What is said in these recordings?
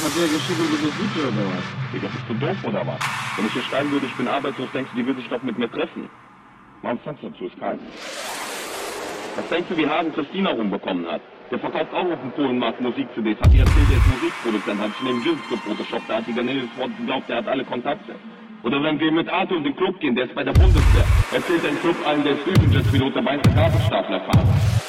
Hat der geschrieben, du bist Süd oder was? Digga, bist du doof oder was? Wenn ich hier schreiben würde, ich bin arbeitslos, denkst du, die würde sich doch mit mir treffen. Warum Fenster zu, ist kalt. Was denkst du, wie Hagen Christina rumbekommen hat? Der verkauft auch auf dem Polenmarkt Musik-CDs. Hat die erzählt, er ist Musikproduzent. Hat ich neben Jins gefotoshoppt. Da hat die Cornelis Wort geglaubt, der hat alle Kontakte. Oder wenn wir mit Arthur in den Club gehen, der ist bei der Bundeswehr. Erzählt ein Club allen, der ist Düsenjet-Pilot, dabei ist der Gabelstaplerfahrer. Düsenjet-Pilot.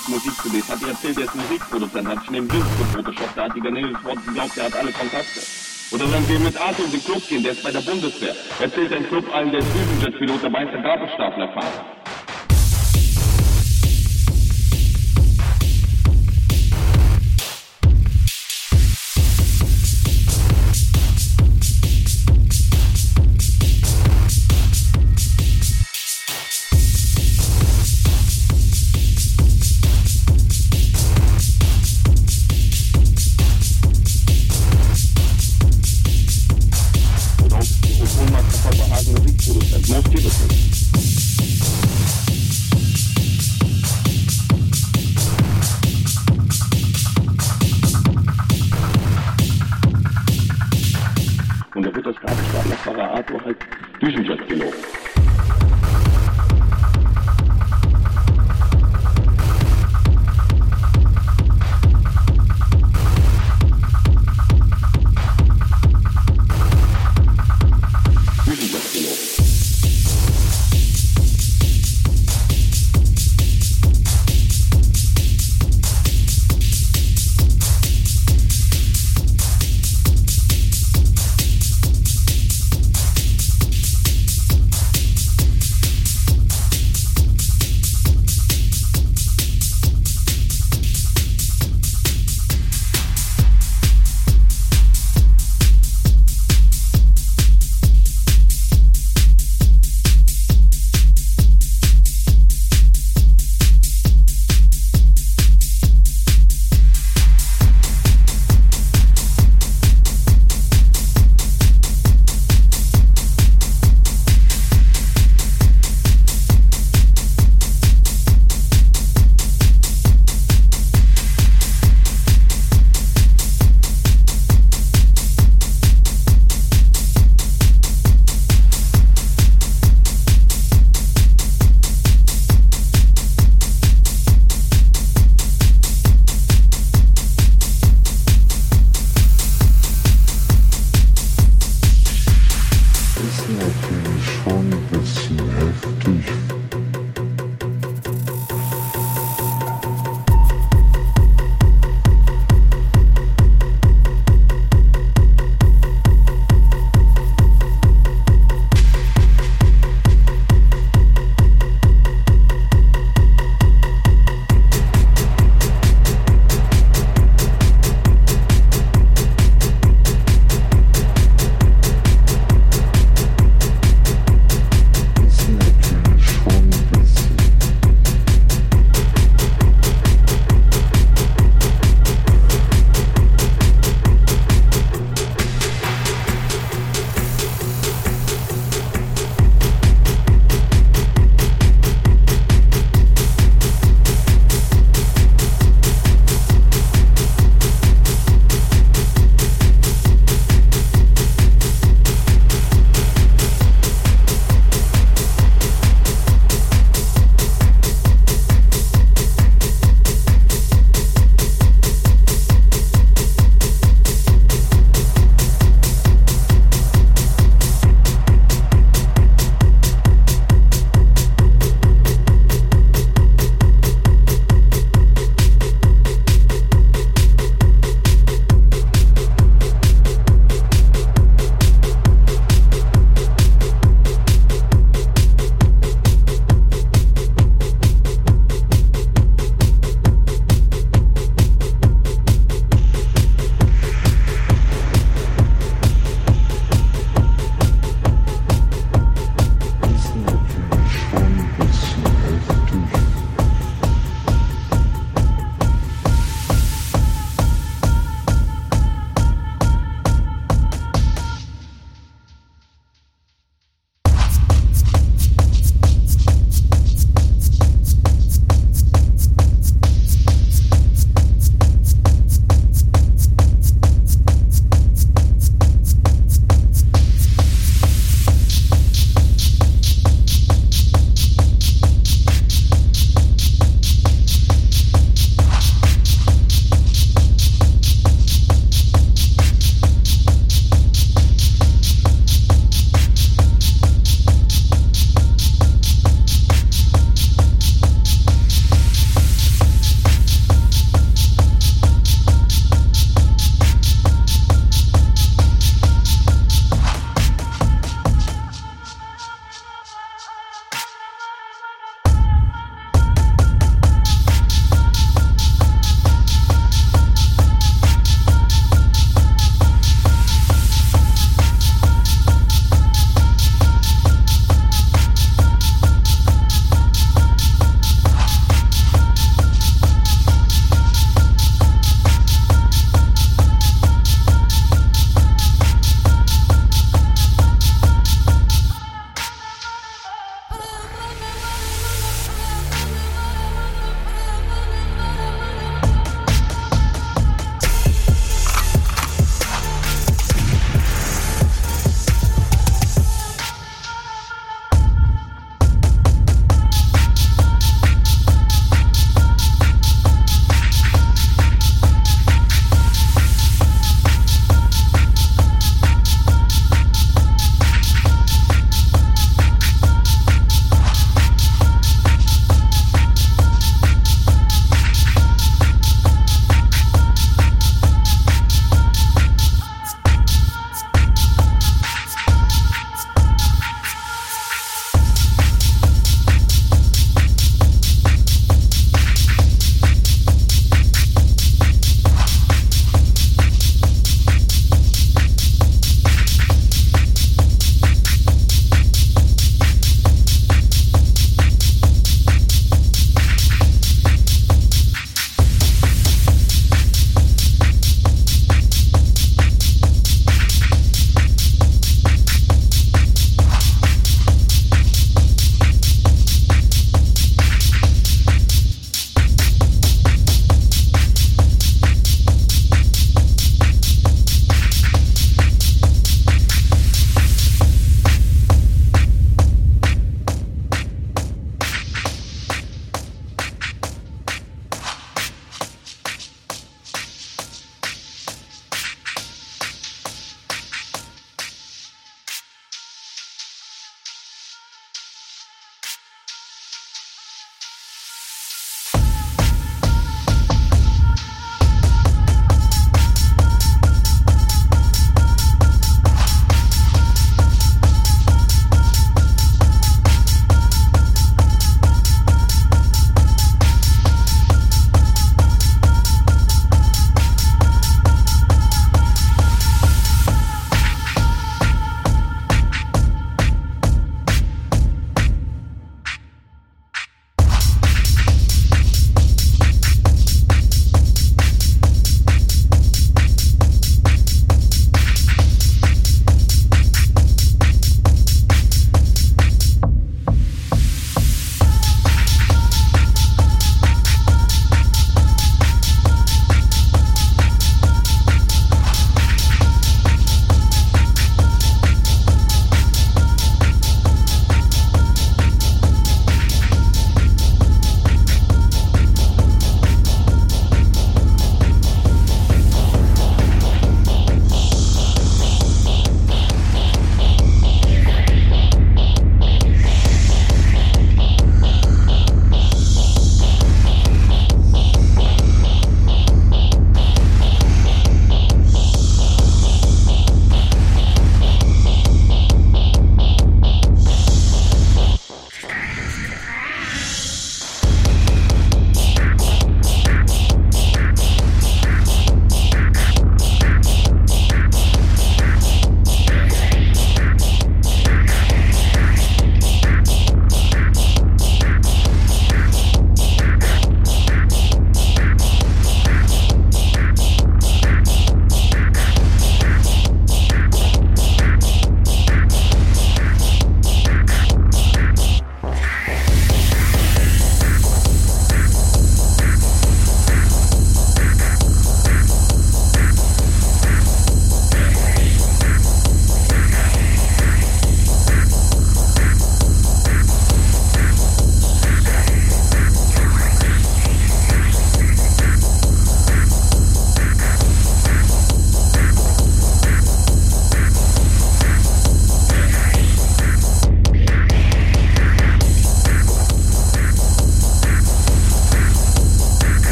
Dem Polenmarkt Musik-CDs. Hat die erzählt, der ist Musikproduzent. Hat ich neben Jins gefotoshoppt. Da hat die Cornelis Wort geglaubt, der hat alle Kontakte. Oder wenn wir mit Arthur in den Club gehen, der ist bei der Bundeswehr. Erzählt ein Club allen, der ist Düsenjet-Pilot, dabei ist der Gabelstaplerfahrer. Und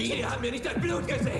Sie haben mir nicht das Blut gesehen.